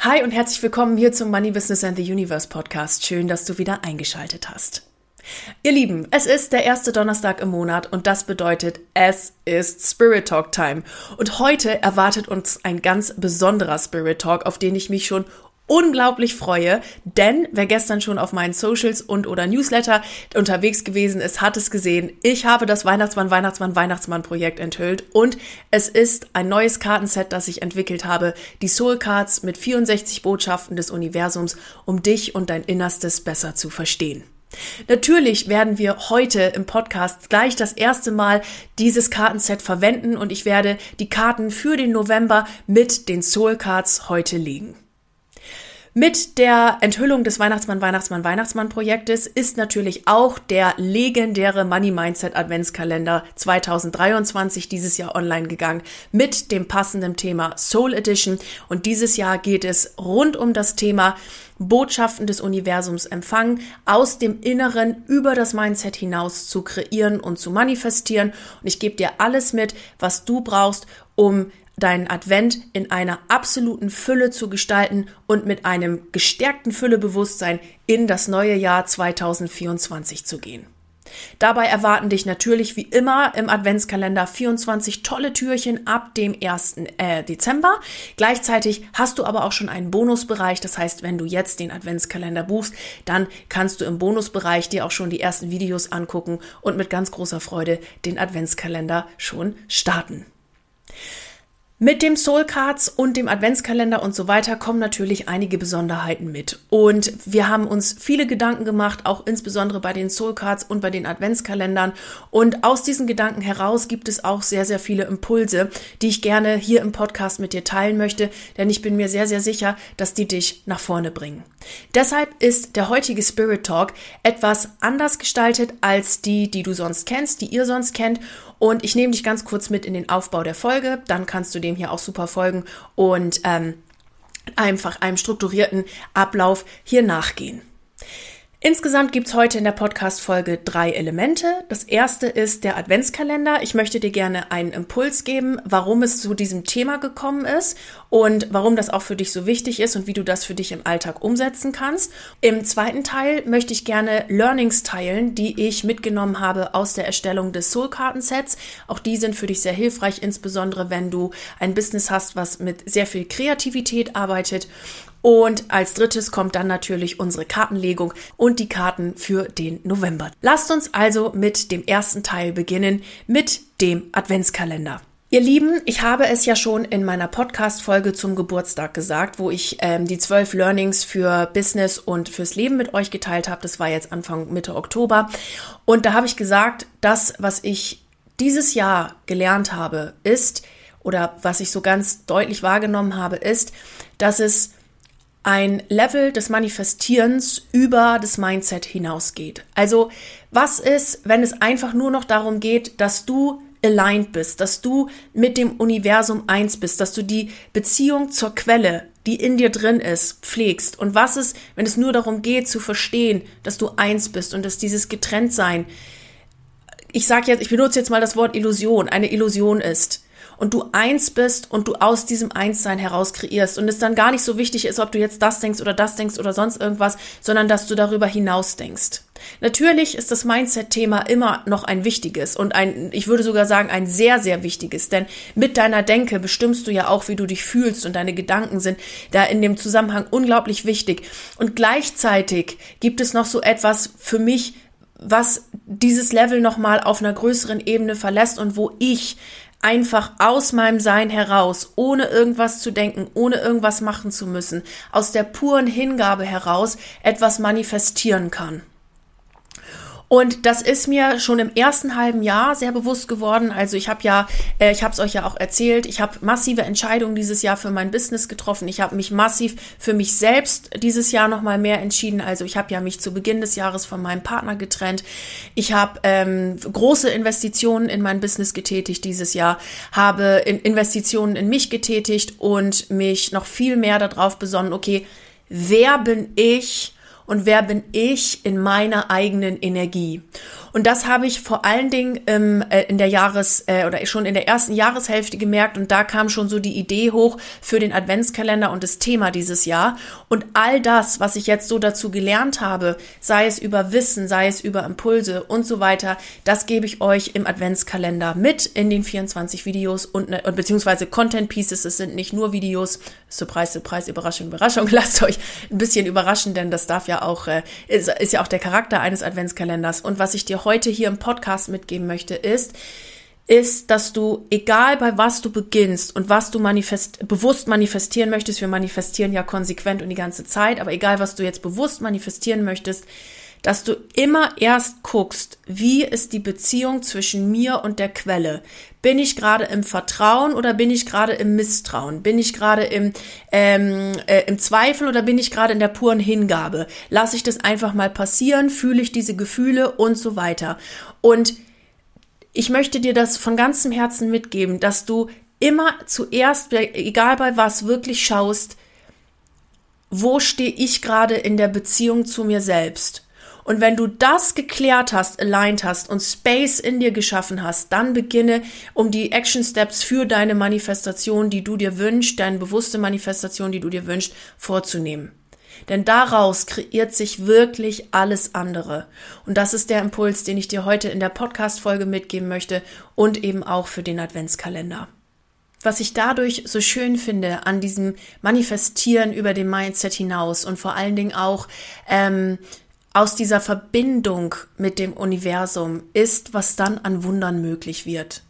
Hi und herzlich willkommen hier zum Money Business and the Universe Podcast. Schön, dass du wieder eingeschaltet hast. Ihr Lieben, es ist der erste Donnerstag im Monat und das bedeutet, es ist Spirit Talk Time. Und heute erwartet uns ein ganz besonderer Spirit Talk, auf den ich mich schon unglaublich freue, denn wer gestern schon auf meinen Socials und oder Newsletter unterwegs gewesen ist, hat es gesehen. Ich habe das Weihnachtsmann, Weihnachtsmann, Weihnachtsmann Projekt enthüllt und es ist ein neues Kartenset, das ich entwickelt habe, die Soul Cards mit 64 Botschaften des Universums, um dich und dein Innerstes besser zu verstehen. Natürlich werden wir heute im Podcast gleich das erste Mal dieses Kartenset verwenden und ich werde die Karten für den November mit den Soul Cards heute legen. Mit der Enthüllung des Weihnachtsmann, Weihnachtsmann, Weihnachtsmann Projektes ist natürlich auch der legendäre Money Mindset Adventskalender 2023 dieses Jahr online gegangen mit dem passenden Thema Soul Edition. Und dieses Jahr geht es rund um das Thema Botschaften des Universums empfangen, aus dem Inneren über das Mindset hinaus zu kreieren und zu manifestieren. Und ich gebe dir alles mit, was du brauchst, um deinen Advent in einer absoluten Fülle zu gestalten und mit einem gestärkten Füllebewusstsein in das neue Jahr 2024 zu gehen. Dabei erwarten dich natürlich wie immer im Adventskalender 24 tolle Türchen ab dem 1. Äh, Dezember. Gleichzeitig hast du aber auch schon einen Bonusbereich. Das heißt, wenn du jetzt den Adventskalender buchst, dann kannst du im Bonusbereich dir auch schon die ersten Videos angucken und mit ganz großer Freude den Adventskalender schon starten. Mit dem Soul Cards und dem Adventskalender und so weiter kommen natürlich einige Besonderheiten mit. Und wir haben uns viele Gedanken gemacht, auch insbesondere bei den Soul Cards und bei den Adventskalendern. Und aus diesen Gedanken heraus gibt es auch sehr, sehr viele Impulse, die ich gerne hier im Podcast mit dir teilen möchte, denn ich bin mir sehr, sehr sicher, dass die dich nach vorne bringen. Deshalb ist der heutige Spirit Talk etwas anders gestaltet als die, die du sonst kennst, die ihr sonst kennt. Und ich nehme dich ganz kurz mit in den Aufbau der Folge. Dann kannst du dem hier auch super folgen und ähm, einfach einem strukturierten Ablauf hier nachgehen. Insgesamt gibt's heute in der Podcast-Folge drei Elemente. Das erste ist der Adventskalender. Ich möchte dir gerne einen Impuls geben, warum es zu diesem Thema gekommen ist und warum das auch für dich so wichtig ist und wie du das für dich im Alltag umsetzen kannst. Im zweiten Teil möchte ich gerne Learnings teilen, die ich mitgenommen habe aus der Erstellung des Soul-Kartensets. Auch die sind für dich sehr hilfreich, insbesondere wenn du ein Business hast, was mit sehr viel Kreativität arbeitet. Und als drittes kommt dann natürlich unsere Kartenlegung und die Karten für den November. Lasst uns also mit dem ersten Teil beginnen, mit dem Adventskalender. Ihr Lieben, ich habe es ja schon in meiner Podcast-Folge zum Geburtstag gesagt, wo ich ähm, die zwölf Learnings für Business und fürs Leben mit euch geteilt habe. Das war jetzt Anfang Mitte Oktober. Und da habe ich gesagt, das, was ich dieses Jahr gelernt habe, ist, oder was ich so ganz deutlich wahrgenommen habe, ist, dass es ein Level des Manifestierens über das Mindset hinausgeht. Also was ist, wenn es einfach nur noch darum geht, dass du aligned bist, dass du mit dem Universum eins bist, dass du die Beziehung zur Quelle, die in dir drin ist, pflegst. Und was ist, wenn es nur darum geht zu verstehen, dass du eins bist und dass dieses Getrenntsein, ich sage jetzt, ich benutze jetzt mal das Wort Illusion, eine Illusion ist und du eins bist und du aus diesem Einssein heraus kreierst und es dann gar nicht so wichtig ist, ob du jetzt das denkst oder das denkst oder sonst irgendwas, sondern dass du darüber hinaus denkst. Natürlich ist das Mindset-Thema immer noch ein wichtiges und ein, ich würde sogar sagen, ein sehr, sehr wichtiges, denn mit deiner Denke bestimmst du ja auch, wie du dich fühlst und deine Gedanken sind da in dem Zusammenhang unglaublich wichtig. Und gleichzeitig gibt es noch so etwas für mich, was dieses Level nochmal auf einer größeren Ebene verlässt und wo ich einfach aus meinem Sein heraus, ohne irgendwas zu denken, ohne irgendwas machen zu müssen, aus der puren Hingabe heraus etwas manifestieren kann. Und das ist mir schon im ersten halben Jahr sehr bewusst geworden. Also ich habe ja, äh, ich habe es euch ja auch erzählt, ich habe massive Entscheidungen dieses Jahr für mein Business getroffen. Ich habe mich massiv für mich selbst dieses Jahr noch mal mehr entschieden. Also ich habe ja mich zu Beginn des Jahres von meinem Partner getrennt. Ich habe ähm, große Investitionen in mein Business getätigt dieses Jahr, habe in Investitionen in mich getätigt und mich noch viel mehr darauf besonnen. Okay, wer bin ich? Und wer bin ich in meiner eigenen Energie. Und das habe ich vor allen Dingen ähm, äh, in der Jahres- äh, oder schon in der ersten Jahreshälfte gemerkt und da kam schon so die Idee hoch für den Adventskalender und das Thema dieses Jahr. Und all das, was ich jetzt so dazu gelernt habe, sei es über Wissen, sei es über Impulse und so weiter, das gebe ich euch im Adventskalender mit in den 24 Videos und, ne, beziehungsweise Content Pieces. Es sind nicht nur Videos. Surprise, Surprise, Überraschung, Überraschung. Lasst euch ein bisschen überraschen, denn das darf ja auch, äh, ist, ist ja auch der Charakter eines Adventskalenders. Und was ich dir heute hier im Podcast mitgeben möchte, ist, ist, dass du, egal bei was du beginnst und was du manifest, bewusst manifestieren möchtest, wir manifestieren ja konsequent und die ganze Zeit, aber egal was du jetzt bewusst manifestieren möchtest, dass du immer erst guckst, wie ist die Beziehung zwischen mir und der Quelle? Bin ich gerade im Vertrauen oder bin ich gerade im Misstrauen? Bin ich gerade im, ähm, äh, im Zweifel oder bin ich gerade in der puren Hingabe? Lasse ich das einfach mal passieren? Fühle ich diese Gefühle und so weiter? Und ich möchte dir das von ganzem Herzen mitgeben, dass du immer zuerst, egal bei was, wirklich schaust, wo stehe ich gerade in der Beziehung zu mir selbst? Und wenn du das geklärt hast, aligned hast und Space in dir geschaffen hast, dann beginne, um die Action Steps für deine Manifestation, die du dir wünschst, deine bewusste Manifestation, die du dir wünschst, vorzunehmen. Denn daraus kreiert sich wirklich alles andere. Und das ist der Impuls, den ich dir heute in der Podcast-Folge mitgeben möchte und eben auch für den Adventskalender. Was ich dadurch so schön finde an diesem Manifestieren über dem Mindset hinaus und vor allen Dingen auch ähm, aus dieser Verbindung mit dem Universum ist, was dann an Wundern möglich wird.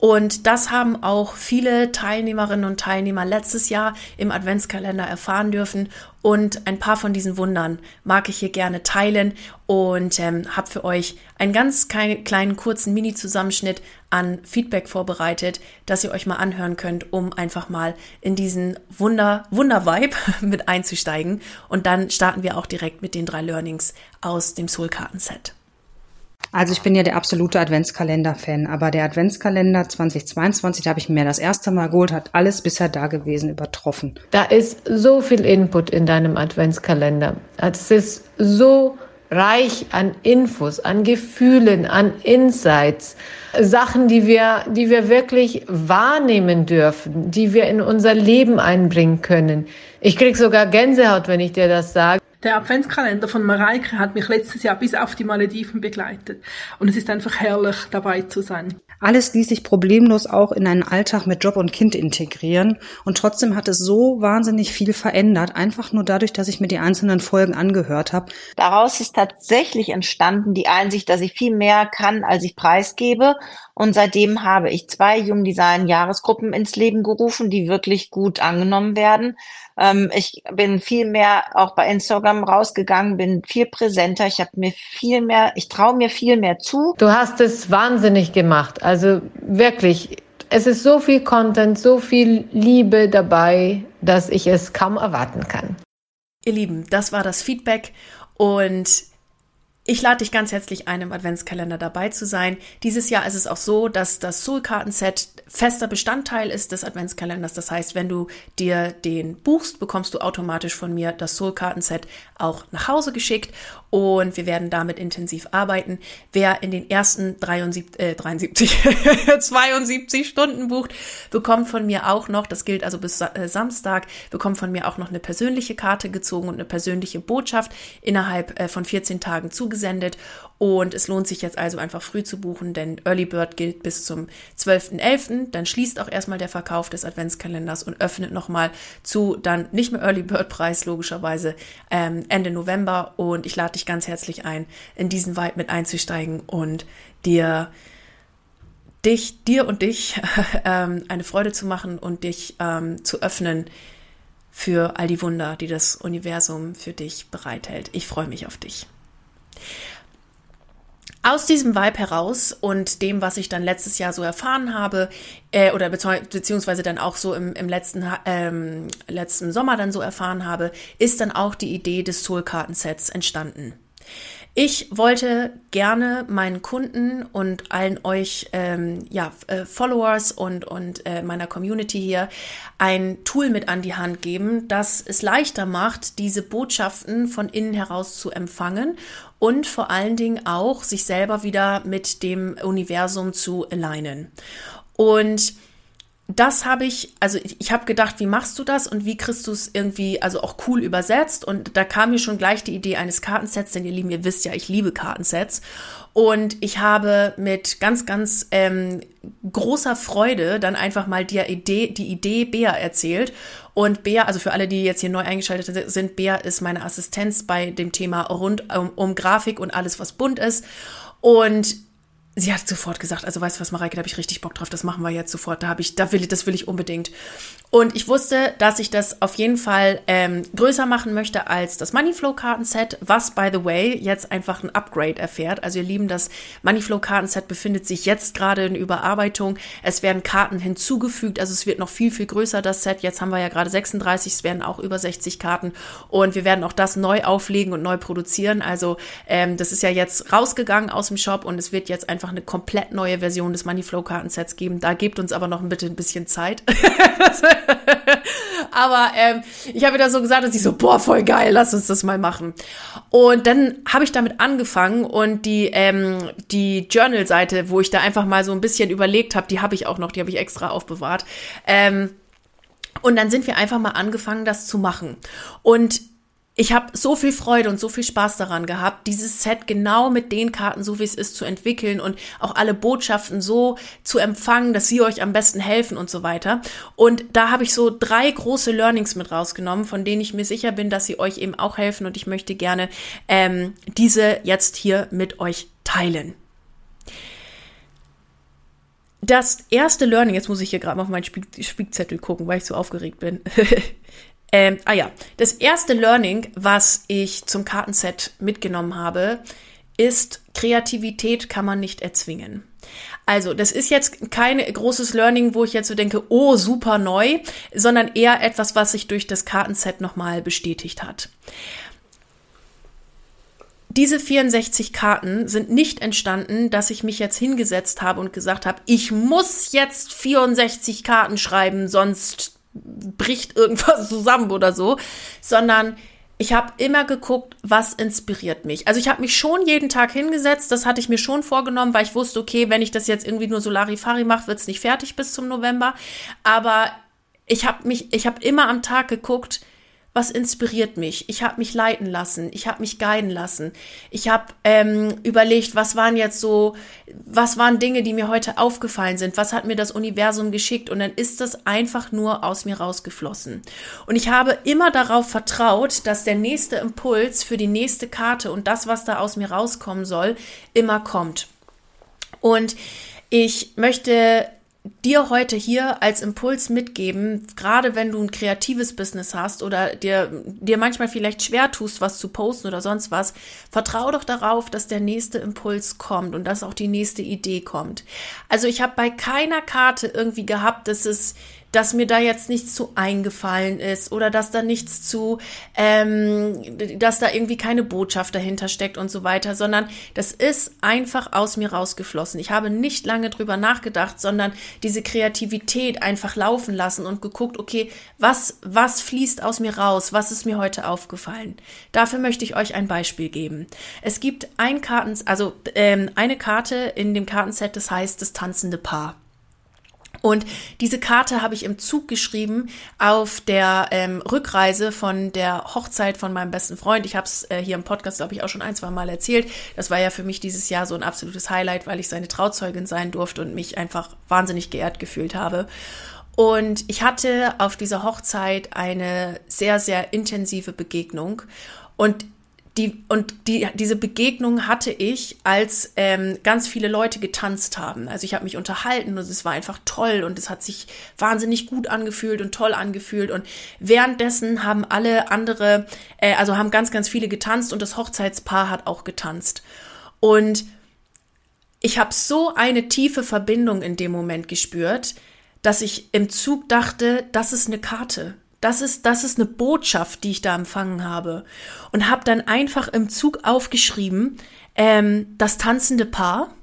Und das haben auch viele Teilnehmerinnen und Teilnehmer letztes Jahr im Adventskalender erfahren dürfen. Und ein paar von diesen Wundern mag ich hier gerne teilen und ähm, habe für euch einen ganz kleinen, kleinen kurzen Mini-Zusammenschnitt an Feedback vorbereitet, dass ihr euch mal anhören könnt, um einfach mal in diesen Wunder, Wunder-Vibe mit einzusteigen. Und dann starten wir auch direkt mit den drei Learnings aus dem Soul-Karten-Set. Also ich bin ja der absolute Adventskalender-Fan, aber der Adventskalender 2022, da habe ich mir das erste Mal geholt, hat alles bisher dagewesen übertroffen. Da ist so viel Input in deinem Adventskalender. Es ist so reich an Infos, an Gefühlen, an Insights, Sachen, die wir, die wir wirklich wahrnehmen dürfen, die wir in unser Leben einbringen können. Ich krieg sogar Gänsehaut, wenn ich dir das sage. Der Adventskalender von Mareike hat mich letztes Jahr bis auf die Malediven begleitet. Und es ist einfach herrlich, dabei zu sein. Alles ließ sich problemlos auch in einen Alltag mit Job und Kind integrieren. Und trotzdem hat es so wahnsinnig viel verändert, einfach nur dadurch, dass ich mir die einzelnen Folgen angehört habe. Daraus ist tatsächlich entstanden die Einsicht, dass ich viel mehr kann, als ich preisgebe. Und seitdem habe ich zwei Jungdesign Jahresgruppen ins Leben gerufen, die wirklich gut angenommen werden. Ähm, ich bin viel mehr auch bei Instagram rausgegangen, bin viel präsenter. Ich habe mir viel mehr, ich traue mir viel mehr zu. Du hast es wahnsinnig gemacht. Also wirklich, es ist so viel Content, so viel Liebe dabei, dass ich es kaum erwarten kann. Ihr Lieben, das war das Feedback und ich lade dich ganz herzlich ein, im Adventskalender dabei zu sein. Dieses Jahr ist es auch so, dass das Soul-Karten-Set fester Bestandteil ist des Adventskalenders. Das heißt, wenn du dir den buchst, bekommst du automatisch von mir das Soul-Karten-Set auch nach Hause geschickt und wir werden damit intensiv arbeiten. Wer in den ersten 73, äh, 73 72 Stunden bucht, bekommt von mir auch noch, das gilt also bis äh, Samstag, bekommt von mir auch noch eine persönliche Karte gezogen und eine persönliche Botschaft innerhalb äh, von 14 Tagen zugesendet gesendet und es lohnt sich jetzt also einfach früh zu buchen, denn Early Bird gilt bis zum 12.11. Dann schließt auch erstmal der Verkauf des Adventskalenders und öffnet nochmal zu dann nicht mehr Early Bird Preis logischerweise ähm, Ende November und ich lade dich ganz herzlich ein, in diesen Vibe mit einzusteigen und dir dich, dir und dich ähm, eine Freude zu machen und dich ähm, zu öffnen für all die Wunder, die das Universum für dich bereithält. Ich freue mich auf dich. Aus diesem Vibe heraus und dem, was ich dann letztes Jahr so erfahren habe, äh, oder beziehungsweise dann auch so im, im letzten, ähm, letzten Sommer dann so erfahren habe, ist dann auch die Idee des Soul-Kartensets entstanden. Ich wollte gerne meinen Kunden und allen euch ähm, ja, äh, Followers und, und äh, meiner Community hier ein Tool mit an die Hand geben, das es leichter macht, diese Botschaften von innen heraus zu empfangen und vor allen Dingen auch sich selber wieder mit dem Universum zu alignen. Und das habe ich, also ich, habe gedacht, wie machst du das und wie kriegst du es irgendwie, also auch cool übersetzt. Und da kam mir schon gleich die Idee eines Kartensets, denn ihr Lieben, ihr wisst ja, ich liebe Kartensets. Und ich habe mit ganz, ganz ähm, großer Freude dann einfach mal die Idee, die Idee Bea erzählt. Und Bea, also für alle, die jetzt hier neu eingeschaltet sind, Bea ist meine Assistenz bei dem Thema rund um, um Grafik und alles, was bunt ist. Und sie hat sofort gesagt, also weißt du was, Mareike, da habe ich richtig Bock drauf, das machen wir jetzt sofort, da habe ich, da will ich, das will ich unbedingt. Und ich wusste, dass ich das auf jeden Fall ähm, größer machen möchte als das Moneyflow-Kartenset, was, by the way, jetzt einfach ein Upgrade erfährt. Also ihr Lieben, das Moneyflow-Kartenset befindet sich jetzt gerade in Überarbeitung. Es werden Karten hinzugefügt, also es wird noch viel, viel größer, das Set. Jetzt haben wir ja gerade 36, es werden auch über 60 Karten und wir werden auch das neu auflegen und neu produzieren. Also ähm, das ist ja jetzt rausgegangen aus dem Shop und es wird jetzt einfach eine komplett neue Version des Moneyflow-Kartensets geben. Da gebt uns aber noch ein bitte ein bisschen Zeit. Aber ähm, ich habe wieder so gesagt, dass ich so, boah, voll geil, lass uns das mal machen. Und dann habe ich damit angefangen und die, ähm, die Journal-Seite, wo ich da einfach mal so ein bisschen überlegt habe, die habe ich auch noch, die habe ich extra aufbewahrt. Ähm, und dann sind wir einfach mal angefangen, das zu machen. Und ich habe so viel Freude und so viel Spaß daran gehabt, dieses Set genau mit den Karten, so wie es ist, zu entwickeln und auch alle Botschaften so zu empfangen, dass sie euch am besten helfen und so weiter. Und da habe ich so drei große Learnings mit rausgenommen, von denen ich mir sicher bin, dass sie euch eben auch helfen und ich möchte gerne ähm, diese jetzt hier mit euch teilen. Das erste Learning, jetzt muss ich hier gerade mal auf meinen Spiegzettel gucken, weil ich so aufgeregt bin. Ähm, ah ja, das erste Learning, was ich zum Kartenset mitgenommen habe, ist, Kreativität kann man nicht erzwingen. Also, das ist jetzt kein großes Learning, wo ich jetzt so denke, oh, super neu, sondern eher etwas, was sich durch das Kartenset nochmal bestätigt hat. Diese 64 Karten sind nicht entstanden, dass ich mich jetzt hingesetzt habe und gesagt habe, ich muss jetzt 64 Karten schreiben, sonst bricht irgendwas zusammen oder so, sondern ich habe immer geguckt, was inspiriert mich. Also ich habe mich schon jeden Tag hingesetzt, das hatte ich mir schon vorgenommen, weil ich wusste, okay, wenn ich das jetzt irgendwie nur Solarifari mache, wird es nicht fertig bis zum November. Aber ich habe mich, ich habe immer am Tag geguckt, was inspiriert mich? Ich habe mich leiten lassen, ich habe mich guiden lassen. Ich habe ähm, überlegt, was waren jetzt so, was waren Dinge, die mir heute aufgefallen sind? Was hat mir das Universum geschickt? Und dann ist das einfach nur aus mir rausgeflossen. Und ich habe immer darauf vertraut, dass der nächste Impuls für die nächste Karte und das, was da aus mir rauskommen soll, immer kommt. Und ich möchte dir heute hier als Impuls mitgeben, gerade wenn du ein kreatives Business hast oder dir, dir manchmal vielleicht schwer tust, was zu posten oder sonst was, vertrau doch darauf, dass der nächste Impuls kommt und dass auch die nächste Idee kommt. Also ich habe bei keiner Karte irgendwie gehabt, dass es dass mir da jetzt nichts zu eingefallen ist oder dass da nichts zu, ähm, dass da irgendwie keine Botschaft dahinter steckt und so weiter, sondern das ist einfach aus mir rausgeflossen. Ich habe nicht lange drüber nachgedacht, sondern diese Kreativität einfach laufen lassen und geguckt, okay, was, was fließt aus mir raus? Was ist mir heute aufgefallen? Dafür möchte ich euch ein Beispiel geben. Es gibt ein Karten, also ähm, eine Karte in dem Kartenset, das heißt das tanzende Paar. Und diese Karte habe ich im Zug geschrieben auf der ähm, Rückreise von der Hochzeit von meinem besten Freund. Ich habe es äh, hier im Podcast, glaube ich, auch schon ein, zwei Mal erzählt. Das war ja für mich dieses Jahr so ein absolutes Highlight, weil ich seine Trauzeugin sein durfte und mich einfach wahnsinnig geehrt gefühlt habe. Und ich hatte auf dieser Hochzeit eine sehr, sehr intensive Begegnung. Und die, und die, diese Begegnung hatte ich, als ähm, ganz viele Leute getanzt haben. Also ich habe mich unterhalten und es war einfach toll und es hat sich wahnsinnig gut angefühlt und toll angefühlt. Und währenddessen haben alle andere, äh, also haben ganz, ganz viele getanzt und das Hochzeitspaar hat auch getanzt. Und ich habe so eine tiefe Verbindung in dem Moment gespürt, dass ich im Zug dachte, das ist eine Karte. Das ist, das ist eine Botschaft, die ich da empfangen habe. Und habe dann einfach im Zug aufgeschrieben, ähm, das tanzende Paar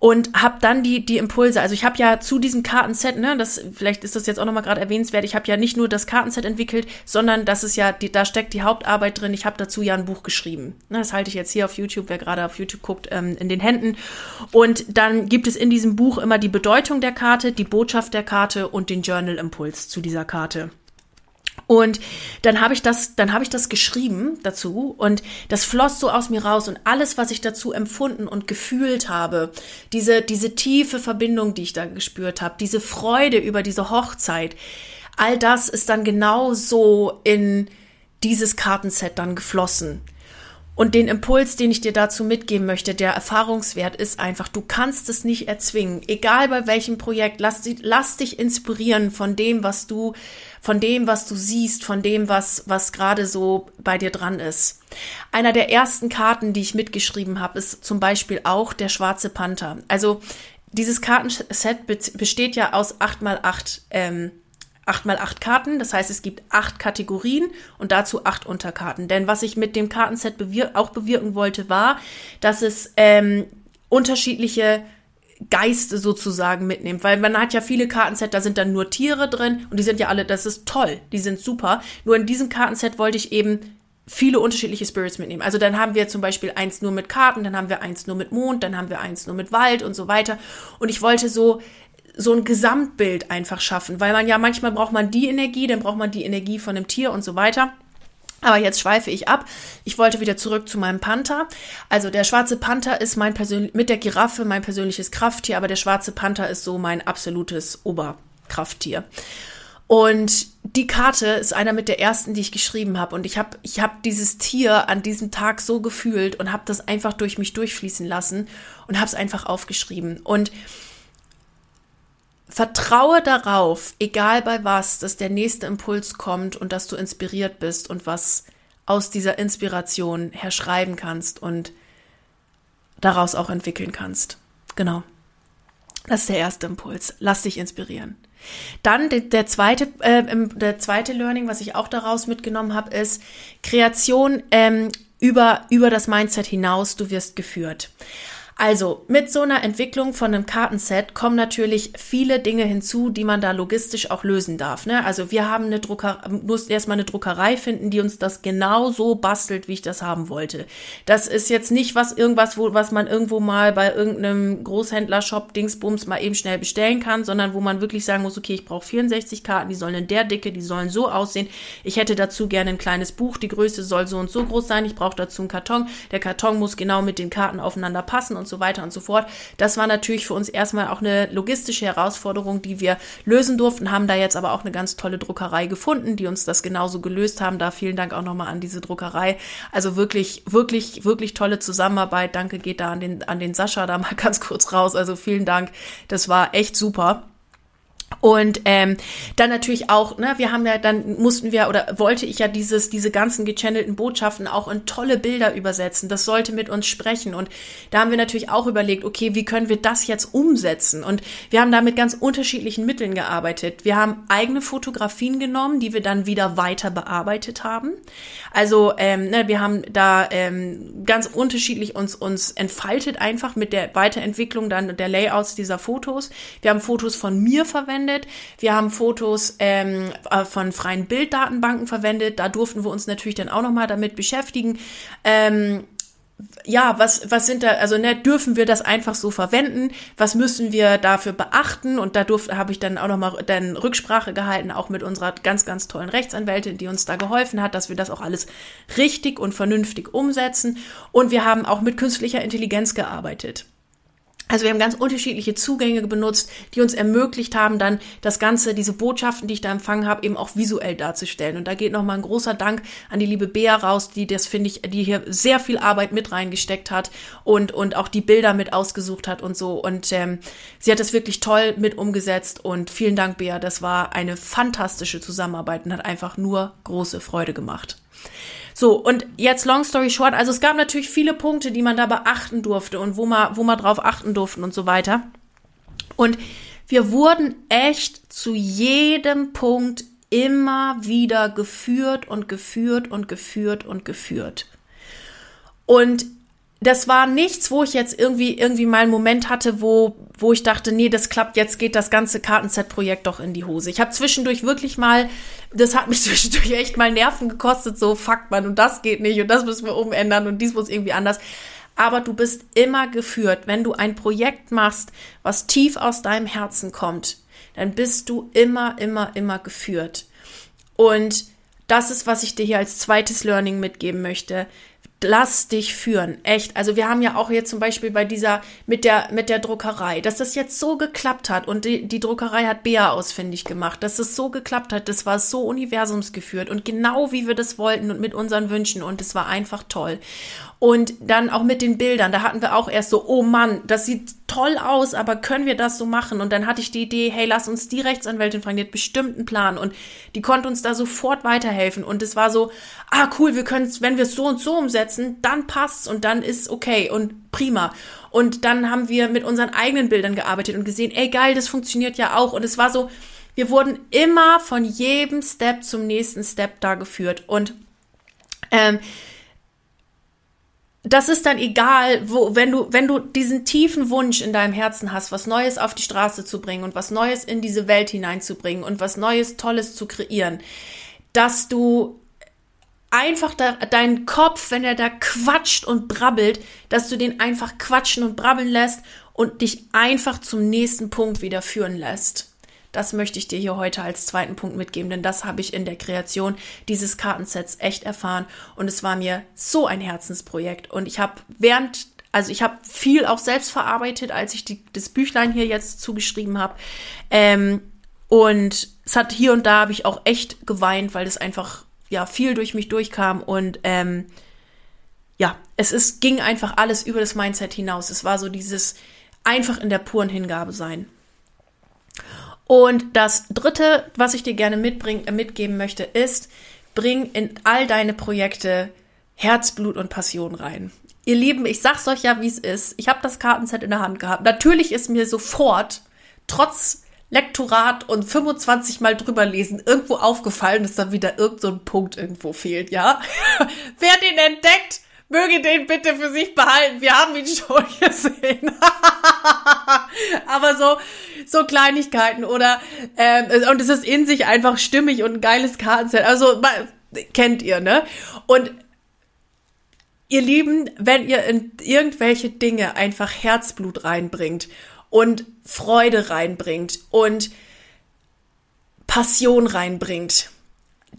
und habe dann die die Impulse. Also ich habe ja zu diesem Kartenset, ne, das vielleicht ist das jetzt auch noch mal gerade erwähnenswert. Ich habe ja nicht nur das Kartenset entwickelt, sondern das ist ja die, da steckt die Hauptarbeit drin. Ich habe dazu ja ein Buch geschrieben. Ne, das halte ich jetzt hier auf YouTube, wer gerade auf YouTube guckt, ähm, in den Händen. Und dann gibt es in diesem Buch immer die Bedeutung der Karte, die Botschaft der Karte und den Journal Impuls zu dieser Karte. Und dann habe ich das, dann habe ich das geschrieben dazu und das floss so aus mir raus und alles, was ich dazu empfunden und gefühlt habe, diese, diese tiefe Verbindung, die ich da gespürt habe, diese Freude über diese Hochzeit, all das ist dann genau so in dieses Kartenset dann geflossen. Und den Impuls, den ich dir dazu mitgeben möchte, der Erfahrungswert ist einfach, du kannst es nicht erzwingen. Egal bei welchem Projekt, lass, lass dich inspirieren von dem, was du, von dem, was du siehst, von dem, was, was gerade so bei dir dran ist. Einer der ersten Karten, die ich mitgeschrieben habe, ist zum Beispiel auch der schwarze Panther. Also dieses Kartenset besteht ja aus acht mal acht ähm, acht mal acht Karten. Das heißt, es gibt acht Kategorien und dazu acht Unterkarten. Denn was ich mit dem Kartenset bewir auch bewirken wollte, war, dass es ähm, unterschiedliche Geiste sozusagen mitnimmt, weil man hat ja viele Kartenset, da sind dann nur Tiere drin und die sind ja alle, das ist toll, die sind super. Nur in diesem Kartenset wollte ich eben viele unterschiedliche Spirits mitnehmen. Also dann haben wir zum Beispiel eins nur mit Karten, dann haben wir eins nur mit Mond, dann haben wir eins nur mit Wald und so weiter. Und ich wollte so so ein Gesamtbild einfach schaffen, weil man ja manchmal braucht man die Energie, dann braucht man die Energie von dem Tier und so weiter. Aber jetzt schweife ich ab. Ich wollte wieder zurück zu meinem Panther. Also der schwarze Panther ist mein persönlich mit der Giraffe mein persönliches Krafttier, aber der schwarze Panther ist so mein absolutes Oberkrafttier. Und die Karte ist einer mit der ersten, die ich geschrieben habe. Und ich habe ich hab dieses Tier an diesem Tag so gefühlt und habe das einfach durch mich durchfließen lassen und habe es einfach aufgeschrieben. Und Vertraue darauf, egal bei was, dass der nächste Impuls kommt und dass du inspiriert bist und was aus dieser Inspiration herschreiben kannst und daraus auch entwickeln kannst. Genau. Das ist der erste Impuls. Lass dich inspirieren. Dann der, zweite, äh, der zweite Learning, was ich auch daraus mitgenommen habe, ist Kreation ähm, über über das Mindset hinaus. Du wirst geführt. Also mit so einer Entwicklung von einem Kartenset kommen natürlich viele Dinge hinzu, die man da logistisch auch lösen darf. Ne? Also wir haben eine Drucker, muss erstmal eine Druckerei finden, die uns das genau so bastelt, wie ich das haben wollte. Das ist jetzt nicht was irgendwas, wo, was man irgendwo mal bei irgendeinem Großhändler-Shop Dingsbums mal eben schnell bestellen kann, sondern wo man wirklich sagen muss, okay, ich brauche 64 Karten, die sollen in der Dicke, die sollen so aussehen. Ich hätte dazu gerne ein kleines Buch, die Größe soll so und so groß sein. Ich brauche dazu einen Karton. Der Karton muss genau mit den Karten aufeinander passen und so weiter und so fort. Das war natürlich für uns erstmal auch eine logistische Herausforderung, die wir lösen durften, haben da jetzt aber auch eine ganz tolle Druckerei gefunden, die uns das genauso gelöst haben. Da vielen Dank auch nochmal an diese Druckerei. Also wirklich, wirklich, wirklich tolle Zusammenarbeit. Danke geht da an den, an den Sascha da mal ganz kurz raus. Also vielen Dank. Das war echt super. Und ähm, dann natürlich auch, ne, wir haben ja, dann mussten wir oder wollte ich ja dieses, diese ganzen gechannelten Botschaften auch in tolle Bilder übersetzen. Das sollte mit uns sprechen. Und da haben wir natürlich auch überlegt, okay, wie können wir das jetzt umsetzen? Und wir haben da mit ganz unterschiedlichen Mitteln gearbeitet. Wir haben eigene Fotografien genommen, die wir dann wieder weiter bearbeitet haben. Also ähm, ne, wir haben da ähm, ganz unterschiedlich uns, uns entfaltet, einfach mit der Weiterentwicklung dann der Layouts dieser Fotos. Wir haben Fotos von mir verwendet verwendet. Wir haben Fotos ähm, äh, von freien Bilddatenbanken verwendet. Da durften wir uns natürlich dann auch nochmal damit beschäftigen. Ähm, ja, was, was sind da, also ne, dürfen wir das einfach so verwenden? Was müssen wir dafür beachten? Und da durfte, habe ich dann auch nochmal dann Rücksprache gehalten, auch mit unserer ganz, ganz tollen Rechtsanwältin, die uns da geholfen hat, dass wir das auch alles richtig und vernünftig umsetzen. Und wir haben auch mit künstlicher Intelligenz gearbeitet. Also wir haben ganz unterschiedliche Zugänge benutzt, die uns ermöglicht haben, dann das Ganze, diese Botschaften, die ich da empfangen habe, eben auch visuell darzustellen. Und da geht nochmal ein großer Dank an die liebe Bea raus, die das, finde ich, die hier sehr viel Arbeit mit reingesteckt hat und, und auch die Bilder mit ausgesucht hat und so. Und ähm, sie hat das wirklich toll mit umgesetzt. Und vielen Dank, Bea. Das war eine fantastische Zusammenarbeit und hat einfach nur große Freude gemacht. So, und jetzt long story short, also es gab natürlich viele Punkte, die man da beachten durfte und wo man, wo man drauf achten durfte und so weiter. Und wir wurden echt zu jedem Punkt immer wieder geführt und geführt und geführt und geführt. Und das war nichts, wo ich jetzt irgendwie irgendwie mal einen Moment hatte, wo wo ich dachte, nee, das klappt, jetzt geht das ganze Kartenset-Projekt doch in die Hose. Ich habe zwischendurch wirklich mal, das hat mich zwischendurch echt mal Nerven gekostet, so fuck man und das geht nicht und das müssen wir umändern und dies muss irgendwie anders. Aber du bist immer geführt, wenn du ein Projekt machst, was tief aus deinem Herzen kommt, dann bist du immer, immer, immer geführt. Und das ist, was ich dir hier als zweites Learning mitgeben möchte lass dich führen, echt. Also wir haben ja auch jetzt zum Beispiel bei dieser mit der mit der Druckerei, dass das jetzt so geklappt hat und die, die Druckerei hat Bea ausfindig gemacht, dass es so geklappt hat, das war so universumsgeführt und genau wie wir das wollten und mit unseren Wünschen und es war einfach toll. Und dann auch mit den Bildern, da hatten wir auch erst so, oh Mann, das sieht toll aus, aber können wir das so machen? Und dann hatte ich die Idee, hey, lass uns die Rechtsanwältin fragen, die hat bestimmt einen Plan und die konnte uns da sofort weiterhelfen. Und es war so, ah cool, wir können es, wenn wir es so und so umsetzen, dann passt's und dann ist okay und prima. Und dann haben wir mit unseren eigenen Bildern gearbeitet und gesehen, ey geil, das funktioniert ja auch. Und es war so, wir wurden immer von jedem Step zum nächsten Step da geführt. Und ähm, das ist dann egal, wo, wenn du, wenn du diesen tiefen Wunsch in deinem Herzen hast, was Neues auf die Straße zu bringen und was Neues in diese Welt hineinzubringen und was Neues, Tolles zu kreieren, dass du einfach da, deinen Kopf, wenn er da quatscht und brabbelt, dass du den einfach quatschen und brabbeln lässt und dich einfach zum nächsten Punkt wieder führen lässt. Das möchte ich dir hier heute als zweiten Punkt mitgeben, denn das habe ich in der Kreation dieses Kartensets echt erfahren und es war mir so ein Herzensprojekt und ich habe während also ich habe viel auch selbst verarbeitet, als ich die, das Büchlein hier jetzt zugeschrieben habe. Ähm, und es hat hier und da habe ich auch echt geweint, weil das einfach ja viel durch mich durchkam und ähm, ja, es ist, ging einfach alles über das Mindset hinaus. Es war so dieses einfach in der puren Hingabe sein. Und das dritte, was ich dir gerne mitbringen, äh, mitgeben möchte, ist, bring in all deine Projekte Herzblut und Passion rein. Ihr Lieben, ich sag's euch ja, wie es ist. Ich habe das Kartenset in der Hand gehabt. Natürlich ist mir sofort, trotz Lektorat und 25 Mal drüber lesen, irgendwo aufgefallen, dass da wieder irgend so Punkt irgendwo fehlt, ja? Wer den entdeckt, möge den bitte für sich behalten. Wir haben ihn schon gesehen. Aber so, so Kleinigkeiten oder ähm, und es ist in sich einfach stimmig und ein geiles Kartenset. Also kennt ihr, ne? Und ihr Lieben, wenn ihr in irgendwelche Dinge einfach Herzblut reinbringt und Freude reinbringt und Passion reinbringt,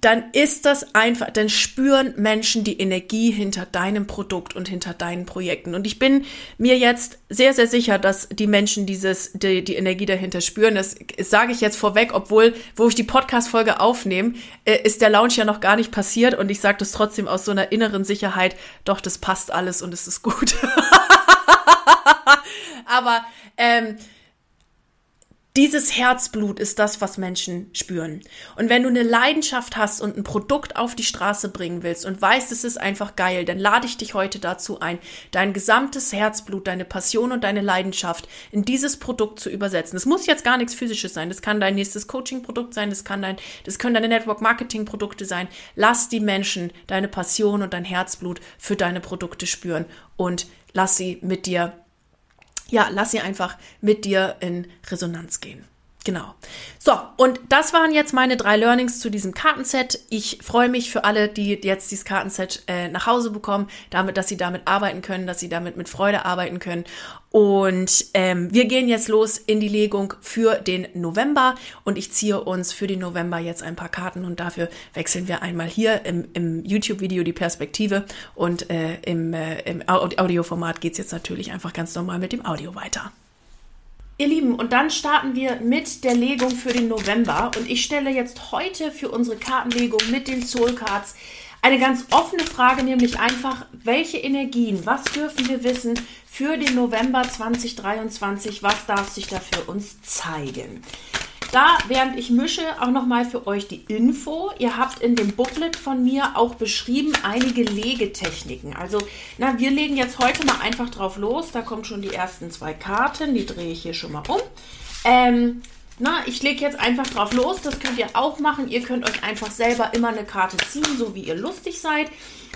dann ist das einfach, dann spüren Menschen die Energie hinter deinem Produkt und hinter deinen Projekten. Und ich bin mir jetzt sehr, sehr sicher, dass die Menschen dieses, die, die Energie dahinter spüren. Das, sage ich jetzt vorweg, obwohl, wo ich die Podcast-Folge aufnehme, äh, ist der Launch ja noch gar nicht passiert und ich sage das trotzdem aus so einer inneren Sicherheit, doch, das passt alles und es ist gut. Aber ähm, dieses Herzblut ist das, was Menschen spüren. Und wenn du eine Leidenschaft hast und ein Produkt auf die Straße bringen willst und weißt, es ist einfach geil, dann lade ich dich heute dazu ein, dein gesamtes Herzblut, deine Passion und deine Leidenschaft in dieses Produkt zu übersetzen. Es muss jetzt gar nichts physisches sein. Das kann dein nächstes Coaching-Produkt sein. Das kann dein, das können deine Network-Marketing-Produkte sein. Lass die Menschen deine Passion und dein Herzblut für deine Produkte spüren und lass sie mit dir ja, lass sie einfach mit dir in Resonanz gehen. Genau. So, und das waren jetzt meine drei Learnings zu diesem Kartenset. Ich freue mich für alle, die jetzt dieses Kartenset äh, nach Hause bekommen, damit, dass sie damit arbeiten können, dass sie damit mit Freude arbeiten können. Und ähm, wir gehen jetzt los in die Legung für den November und ich ziehe uns für den November jetzt ein paar Karten und dafür wechseln wir einmal hier im, im YouTube-Video die Perspektive und äh, im, äh, im Audioformat geht es jetzt natürlich einfach ganz normal mit dem Audio weiter. Ihr Lieben, und dann starten wir mit der Legung für den November. Und ich stelle jetzt heute für unsere Kartenlegung mit den Soul Cards eine ganz offene Frage, nämlich einfach, welche Energien, was dürfen wir wissen für den November 2023, was darf sich da für uns zeigen? Da, während ich mische, auch nochmal für euch die Info. Ihr habt in dem Booklet von mir auch beschrieben einige Legetechniken. Also, na, wir legen jetzt heute mal einfach drauf los. Da kommen schon die ersten zwei Karten. Die drehe ich hier schon mal um. Ähm, na, ich lege jetzt einfach drauf los. Das könnt ihr auch machen. Ihr könnt euch einfach selber immer eine Karte ziehen, so wie ihr lustig seid.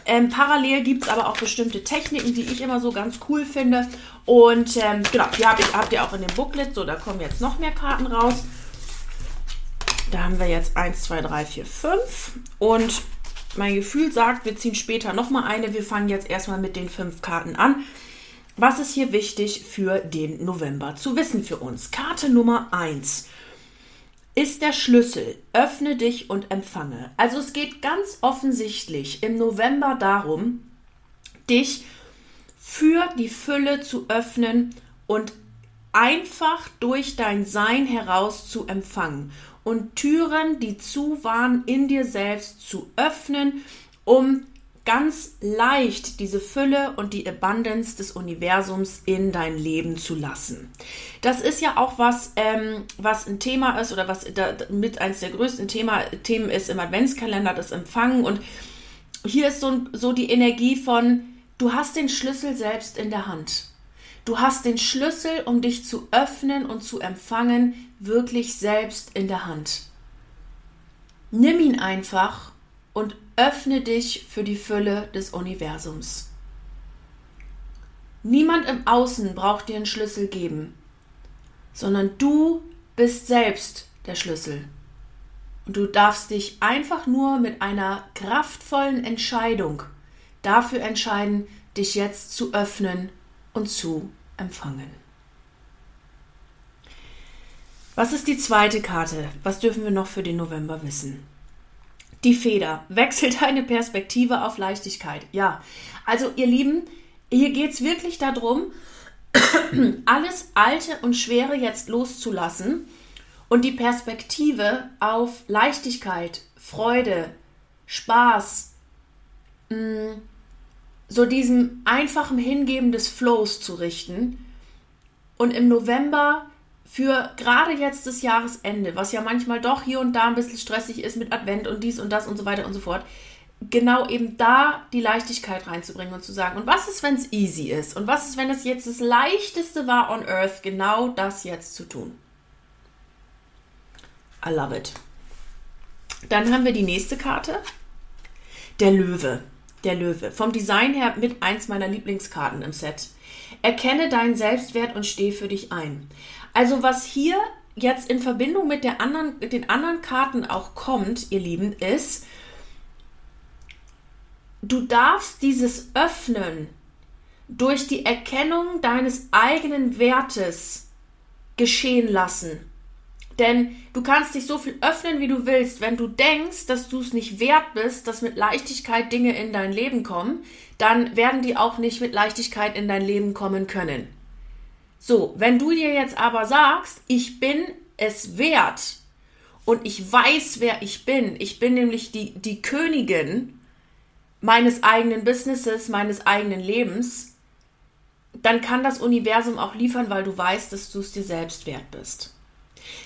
Ähm, parallel gibt es aber auch bestimmte Techniken, die ich immer so ganz cool finde. Und ähm, genau, die habt ihr auch in dem Booklet. So, da kommen jetzt noch mehr Karten raus. Da haben wir jetzt 1, 2, 3, 4, 5. Und mein Gefühl sagt, wir ziehen später nochmal eine. Wir fangen jetzt erstmal mit den fünf Karten an. Was ist hier wichtig für den November zu wissen für uns? Karte Nummer 1 ist der Schlüssel. Öffne dich und empfange. Also es geht ganz offensichtlich im November darum, dich für die Fülle zu öffnen und einfach durch dein Sein heraus zu empfangen und Türen, die zu waren, in dir selbst zu öffnen, um ganz leicht diese Fülle und die Abundance des Universums in dein Leben zu lassen. Das ist ja auch was, ähm, was ein Thema ist oder was da, mit eines der größten Thema, Themen ist im Adventskalender, das Empfangen. Und hier ist so, so die Energie von, du hast den Schlüssel selbst in der Hand. Du hast den Schlüssel, um dich zu öffnen und zu empfangen, wirklich selbst in der Hand. Nimm ihn einfach und öffne dich für die Fülle des Universums. Niemand im Außen braucht dir einen Schlüssel geben, sondern du bist selbst der Schlüssel. Und du darfst dich einfach nur mit einer kraftvollen Entscheidung dafür entscheiden, dich jetzt zu öffnen und zu empfangen. Was ist die zweite Karte? Was dürfen wir noch für den November wissen? Die Feder. Wechsel deine Perspektive auf Leichtigkeit. Ja, also ihr Lieben, hier geht es wirklich darum, alles Alte und Schwere jetzt loszulassen und die Perspektive auf Leichtigkeit, Freude, Spaß, mm, so diesem einfachen Hingeben des Flows zu richten und im November für gerade jetzt das Jahresende, was ja manchmal doch hier und da ein bisschen stressig ist mit Advent und dies und das und so weiter und so fort, genau eben da die Leichtigkeit reinzubringen und zu sagen, und was ist, wenn es easy ist? Und was ist, wenn es jetzt das Leichteste war on Earth, genau das jetzt zu tun? I love it. Dann haben wir die nächste Karte. Der Löwe. Der Löwe. Vom Design her mit eins meiner Lieblingskarten im Set. Erkenne deinen Selbstwert und steh für dich ein. Also was hier jetzt in Verbindung mit der anderen, den anderen Karten auch kommt, ihr Lieben, ist, du darfst dieses Öffnen durch die Erkennung deines eigenen Wertes geschehen lassen. Denn du kannst dich so viel öffnen, wie du willst. Wenn du denkst, dass du es nicht wert bist, dass mit Leichtigkeit Dinge in dein Leben kommen, dann werden die auch nicht mit Leichtigkeit in dein Leben kommen können. So, wenn du dir jetzt aber sagst, ich bin es wert und ich weiß, wer ich bin, ich bin nämlich die, die Königin meines eigenen Businesses, meines eigenen Lebens, dann kann das Universum auch liefern, weil du weißt, dass du es dir selbst wert bist.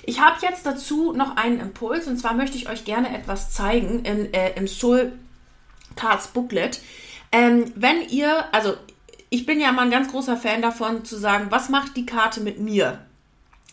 Ich habe jetzt dazu noch einen Impuls und zwar möchte ich euch gerne etwas zeigen in, äh, im Soul Cards Booklet. Ähm, wenn ihr, also ich bin ja mal ein ganz großer Fan davon zu sagen, was macht die Karte mit mir?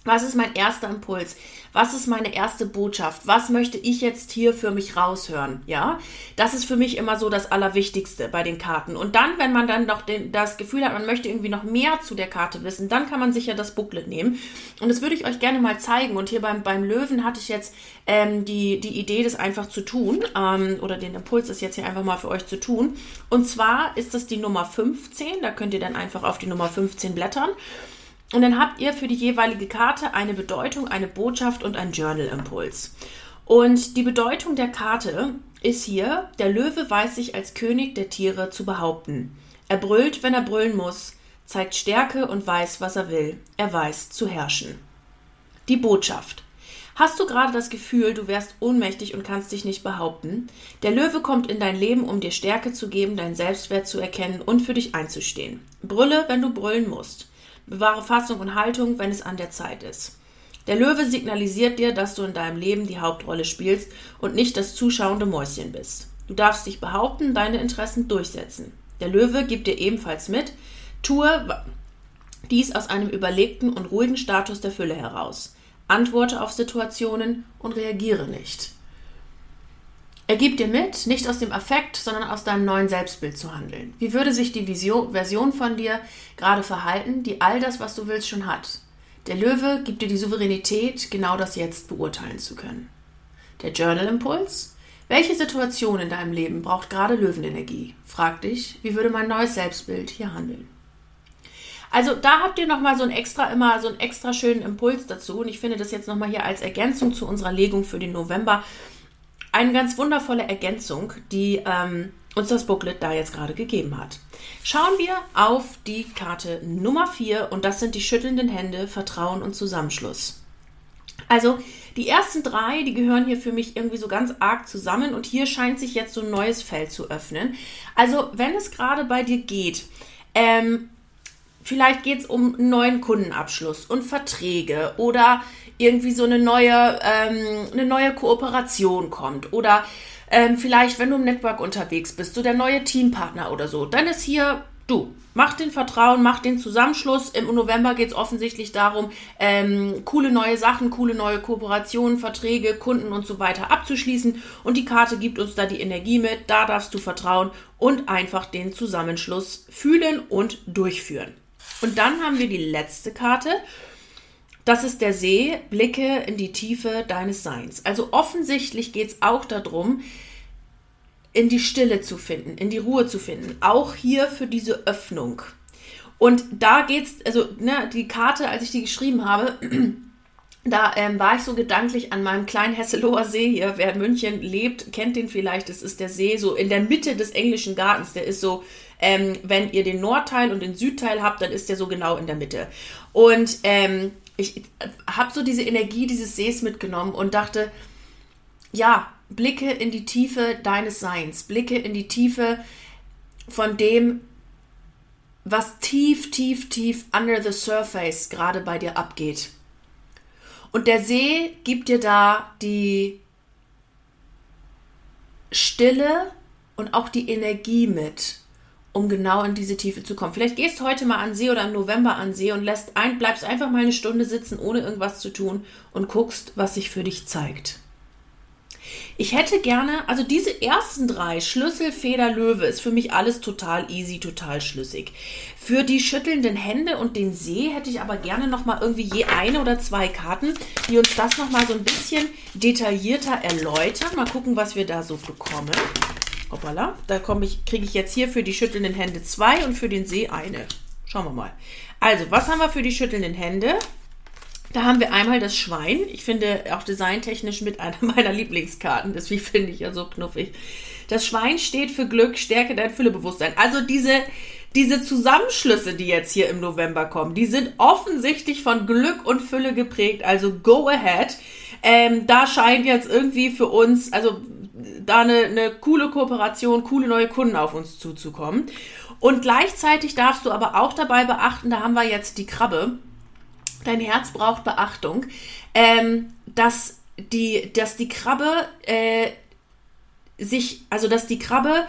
Was ist mein erster Impuls? Was ist meine erste Botschaft? Was möchte ich jetzt hier für mich raushören? Ja, das ist für mich immer so das Allerwichtigste bei den Karten. Und dann, wenn man dann noch den, das Gefühl hat, man möchte irgendwie noch mehr zu der Karte wissen, dann kann man sich ja das Booklet nehmen. Und das würde ich euch gerne mal zeigen. Und hier beim, beim Löwen hatte ich jetzt ähm, die, die Idee, das einfach zu tun. Ähm, oder den Impuls, das jetzt hier einfach mal für euch zu tun. Und zwar ist das die Nummer 15. Da könnt ihr dann einfach auf die Nummer 15 blättern. Und dann habt ihr für die jeweilige Karte eine Bedeutung, eine Botschaft und einen Journal-Impuls. Und die Bedeutung der Karte ist hier, der Löwe weiß sich als König der Tiere zu behaupten. Er brüllt, wenn er brüllen muss, zeigt Stärke und weiß, was er will. Er weiß zu herrschen. Die Botschaft. Hast du gerade das Gefühl, du wärst ohnmächtig und kannst dich nicht behaupten? Der Löwe kommt in dein Leben, um dir Stärke zu geben, deinen Selbstwert zu erkennen und für dich einzustehen. Brülle, wenn du brüllen musst. Bewahre Fassung und Haltung, wenn es an der Zeit ist. Der Löwe signalisiert dir, dass du in deinem Leben die Hauptrolle spielst und nicht das zuschauende Mäuschen bist. Du darfst dich behaupten, deine Interessen durchsetzen. Der Löwe gibt dir ebenfalls mit, tue dies aus einem überlegten und ruhigen Status der Fülle heraus. Antworte auf Situationen und reagiere nicht. Er gibt dir mit, nicht aus dem Affekt, sondern aus deinem neuen Selbstbild zu handeln. Wie würde sich die Vision, Version von dir gerade verhalten, die all das, was du willst, schon hat? Der Löwe gibt dir die Souveränität, genau das jetzt beurteilen zu können. Der Journal-Impuls? Welche Situation in deinem Leben braucht gerade Löwenenergie? Frag dich, wie würde mein neues Selbstbild hier handeln? Also da habt ihr nochmal so ein extra, immer so einen extra schönen Impuls dazu. Und ich finde das jetzt nochmal hier als Ergänzung zu unserer Legung für den November eine ganz wundervolle Ergänzung, die ähm, uns das Booklet da jetzt gerade gegeben hat. Schauen wir auf die Karte Nummer 4 und das sind die schüttelnden Hände, Vertrauen und Zusammenschluss. Also die ersten drei, die gehören hier für mich irgendwie so ganz arg zusammen und hier scheint sich jetzt so ein neues Feld zu öffnen. Also wenn es gerade bei dir geht, ähm, vielleicht geht es um einen neuen Kundenabschluss und Verträge oder irgendwie so eine neue, ähm, eine neue Kooperation kommt oder ähm, vielleicht, wenn du im Network unterwegs bist, so der neue Teampartner oder so, dann ist hier du. Mach den Vertrauen, mach den Zusammenschluss. Im November geht es offensichtlich darum, ähm, coole neue Sachen, coole neue Kooperationen, Verträge, Kunden und so weiter abzuschließen. Und die Karte gibt uns da die Energie mit. Da darfst du vertrauen und einfach den Zusammenschluss fühlen und durchführen. Und dann haben wir die letzte Karte. Das ist der See, Blicke in die Tiefe deines Seins. Also offensichtlich geht es auch darum, in die Stille zu finden, in die Ruhe zu finden. Auch hier für diese Öffnung. Und da geht's, also ne, die Karte, als ich die geschrieben habe, da ähm, war ich so gedanklich an meinem kleinen Hesseloher See hier. Wer in München lebt, kennt den vielleicht. Das ist der See so in der Mitte des englischen Gartens. Der ist so, ähm, wenn ihr den Nordteil und den Südteil habt, dann ist der so genau in der Mitte. Und ähm, ich habe so diese Energie dieses Sees mitgenommen und dachte, ja, blicke in die Tiefe deines Seins, blicke in die Tiefe von dem, was tief, tief, tief under the surface gerade bei dir abgeht. Und der See gibt dir da die Stille und auch die Energie mit um genau in diese Tiefe zu kommen. Vielleicht gehst heute mal an See oder im November an See und lässt ein, bleibst einfach mal eine Stunde sitzen, ohne irgendwas zu tun und guckst, was sich für dich zeigt. Ich hätte gerne, also diese ersten drei, Schlüssel, Feder, Löwe, ist für mich alles total easy, total schlüssig. Für die schüttelnden Hände und den See hätte ich aber gerne nochmal irgendwie je eine oder zwei Karten, die uns das nochmal so ein bisschen detaillierter erläutern. Mal gucken, was wir da so bekommen. Hoppala, da ich, kriege ich jetzt hier für die schüttelnden Hände zwei und für den See eine. Schauen wir mal. Also, was haben wir für die schüttelnden Hände? Da haben wir einmal das Schwein. Ich finde auch designtechnisch mit einer meiner Lieblingskarten. Deswegen finde ich ja so knuffig. Das Schwein steht für Glück, Stärke, dein Füllebewusstsein. Also diese, diese Zusammenschlüsse, die jetzt hier im November kommen, die sind offensichtlich von Glück und Fülle geprägt. Also go ahead. Ähm, da scheint jetzt irgendwie für uns, also da eine, eine coole Kooperation, coole neue Kunden auf uns zuzukommen. Und gleichzeitig darfst du aber auch dabei beachten, da haben wir jetzt die Krabbe. Dein Herz braucht Beachtung, ähm, dass die, dass die Krabbe äh, sich, also dass die Krabbe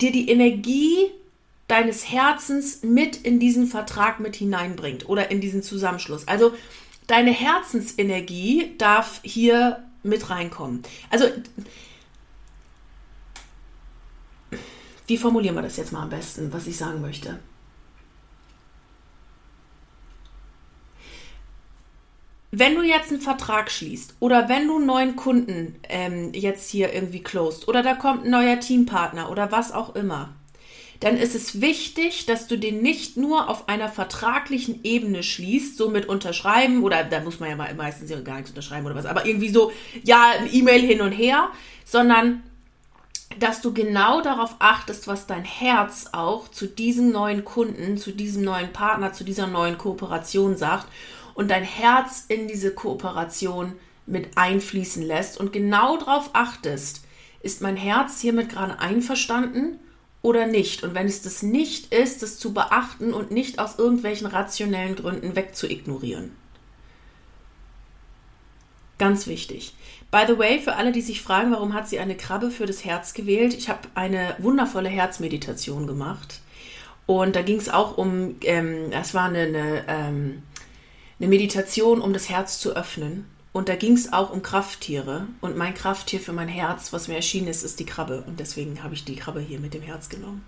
dir die Energie deines Herzens mit in diesen Vertrag mit hineinbringt oder in diesen Zusammenschluss. Also deine Herzensenergie darf hier mit reinkommen. Also, wie formulieren wir das jetzt mal am besten, was ich sagen möchte? Wenn du jetzt einen Vertrag schließt oder wenn du einen neuen Kunden ähm, jetzt hier irgendwie closed oder da kommt ein neuer Teampartner oder was auch immer, dann ist es wichtig, dass du den nicht nur auf einer vertraglichen Ebene schließt, so mit unterschreiben oder da muss man ja meistens gar nichts unterschreiben oder was, aber irgendwie so, ja, ein E-Mail hin und her, sondern dass du genau darauf achtest, was dein Herz auch zu diesem neuen Kunden, zu diesem neuen Partner, zu dieser neuen Kooperation sagt und dein Herz in diese Kooperation mit einfließen lässt und genau darauf achtest, ist mein Herz hiermit gerade einverstanden oder nicht? Und wenn es das nicht ist, das zu beachten und nicht aus irgendwelchen rationellen Gründen wegzuignorieren. Ganz wichtig. By the way, für alle, die sich fragen, warum hat sie eine Krabbe für das Herz gewählt, ich habe eine wundervolle Herzmeditation gemacht. Und da ging es auch um, ähm, es war eine, eine, ähm, eine Meditation, um das Herz zu öffnen. Und da ging es auch um Krafttiere. Und mein Krafttier für mein Herz, was mir erschienen ist, ist die Krabbe. Und deswegen habe ich die Krabbe hier mit dem Herz genommen.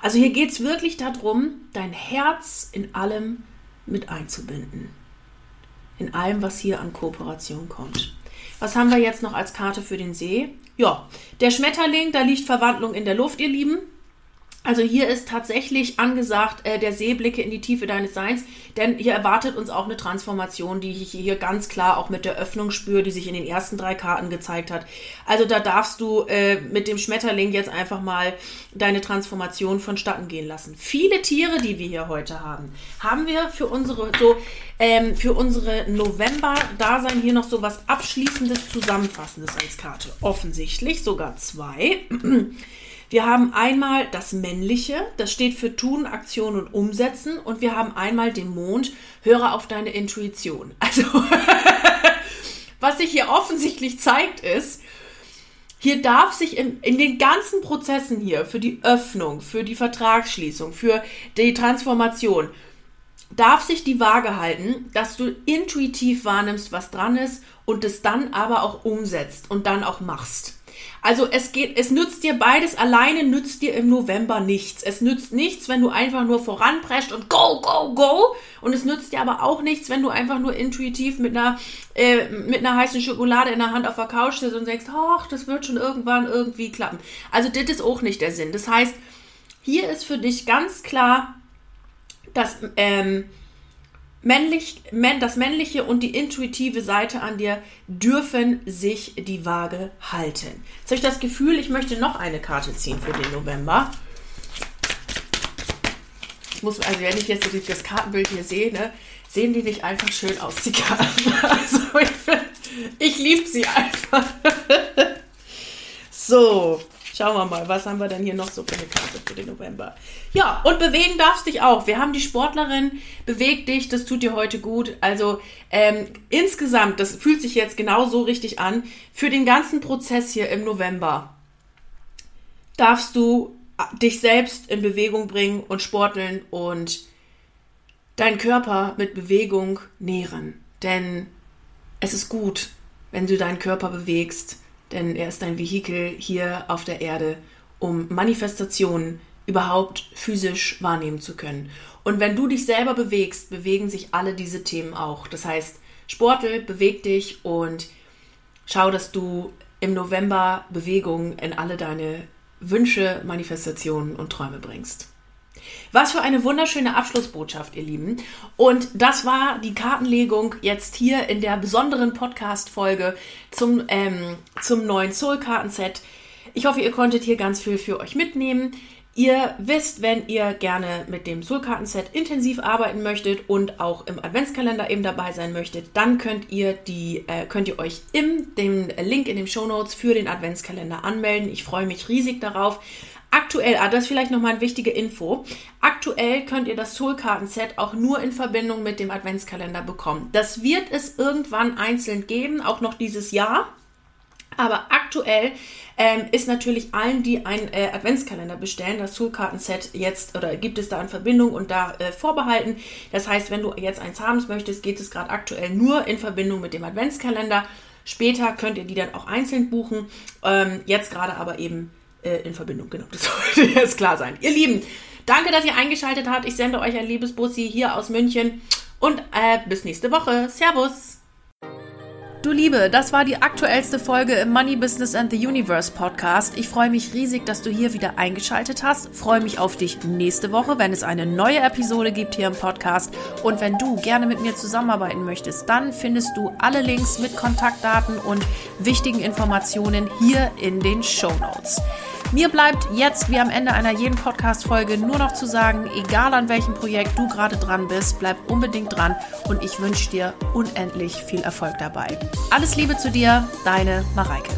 Also hier geht es wirklich darum, dein Herz in allem mit einzubinden. In allem, was hier an Kooperation kommt. Was haben wir jetzt noch als Karte für den See? Ja, der Schmetterling, da liegt Verwandlung in der Luft, ihr Lieben. Also hier ist tatsächlich angesagt äh, der Seeblicke in die Tiefe deines Seins, denn hier erwartet uns auch eine Transformation, die ich hier ganz klar auch mit der Öffnung spüre, die sich in den ersten drei Karten gezeigt hat. Also da darfst du äh, mit dem Schmetterling jetzt einfach mal deine Transformation vonstatten gehen lassen. Viele Tiere, die wir hier heute haben, haben wir für unsere so ähm, für unsere November-Dasein hier noch so was abschließendes, zusammenfassendes als Karte. Offensichtlich sogar zwei. Wir haben einmal das Männliche, das steht für Tun, Aktion und Umsetzen. Und wir haben einmal den Mond, höre auf deine Intuition. Also, was sich hier offensichtlich zeigt, ist, hier darf sich in, in den ganzen Prozessen hier für die Öffnung, für die Vertragsschließung, für die Transformation, darf sich die Waage halten, dass du intuitiv wahrnimmst, was dran ist und es dann aber auch umsetzt und dann auch machst. Also es geht, es nützt dir beides alleine, nützt dir im November nichts. Es nützt nichts, wenn du einfach nur voranprescht und go, go, go. Und es nützt dir aber auch nichts, wenn du einfach nur intuitiv mit einer, äh, mit einer heißen Schokolade in der Hand auf der Couch sitzt und denkst, ach, das wird schon irgendwann irgendwie klappen. Also das ist auch nicht der Sinn. Das heißt, hier ist für dich ganz klar, dass, ähm, männlich, das männliche und die intuitive Seite an dir dürfen sich die Waage halten. Jetzt habe ich das Gefühl, ich möchte noch eine Karte ziehen für den November. Ich muss, also wenn ich jetzt das Kartenbild hier sehe, ne, sehen die nicht einfach schön aus, die Karten. Also ich, ich liebe sie einfach. So, Schauen wir mal, was haben wir denn hier noch so für eine Karte für den November? Ja, und bewegen darfst dich auch. Wir haben die Sportlerin, beweg dich, das tut dir heute gut. Also ähm, insgesamt, das fühlt sich jetzt genau so richtig an, für den ganzen Prozess hier im November darfst du dich selbst in Bewegung bringen und sporteln und deinen Körper mit Bewegung nähren. Denn es ist gut, wenn du deinen Körper bewegst denn er ist ein Vehikel hier auf der Erde, um Manifestationen überhaupt physisch wahrnehmen zu können. Und wenn du dich selber bewegst, bewegen sich alle diese Themen auch. Das heißt, Sportel, beweg dich und schau, dass du im November Bewegung in alle deine Wünsche, Manifestationen und Träume bringst. Was für eine wunderschöne Abschlussbotschaft, ihr Lieben. Und das war die Kartenlegung jetzt hier in der besonderen Podcast-Folge zum, ähm, zum neuen Soul-Kartenset. Ich hoffe, ihr konntet hier ganz viel für euch mitnehmen. Ihr wisst, wenn ihr gerne mit dem Soul-Kartenset intensiv arbeiten möchtet und auch im Adventskalender eben dabei sein möchtet, dann könnt ihr die, äh, könnt ihr euch im dem Link in den Show Notes für den Adventskalender anmelden. Ich freue mich riesig darauf. Aktuell, ah, das ist vielleicht nochmal eine wichtige Info. Aktuell könnt ihr das Soul-Karten-Set auch nur in Verbindung mit dem Adventskalender bekommen. Das wird es irgendwann einzeln geben, auch noch dieses Jahr. Aber aktuell ähm, ist natürlich allen, die einen äh, Adventskalender bestellen, das Soul-Karten-Set jetzt oder gibt es da in Verbindung und da äh, vorbehalten. Das heißt, wenn du jetzt eins haben möchtest, geht es gerade aktuell nur in Verbindung mit dem Adventskalender. Später könnt ihr die dann auch einzeln buchen. Ähm, jetzt gerade aber eben äh, in Verbindung. Genau, das sollte jetzt klar sein. Ihr Lieben, danke, dass ihr eingeschaltet habt. Ich sende euch ein liebes Bussi hier aus München und äh, bis nächste Woche. Servus! Du Liebe, das war die aktuellste Folge im Money Business and the Universe Podcast. Ich freue mich riesig, dass du hier wieder eingeschaltet hast. Freue mich auf dich nächste Woche, wenn es eine neue Episode gibt hier im Podcast. Und wenn du gerne mit mir zusammenarbeiten möchtest, dann findest du alle Links mit Kontaktdaten und wichtigen Informationen hier in den Show Notes. Mir bleibt jetzt wie am Ende einer jeden Podcast-Folge nur noch zu sagen, egal an welchem Projekt du gerade dran bist, bleib unbedingt dran und ich wünsche dir unendlich viel Erfolg dabei. Alles Liebe zu dir, deine Mareike.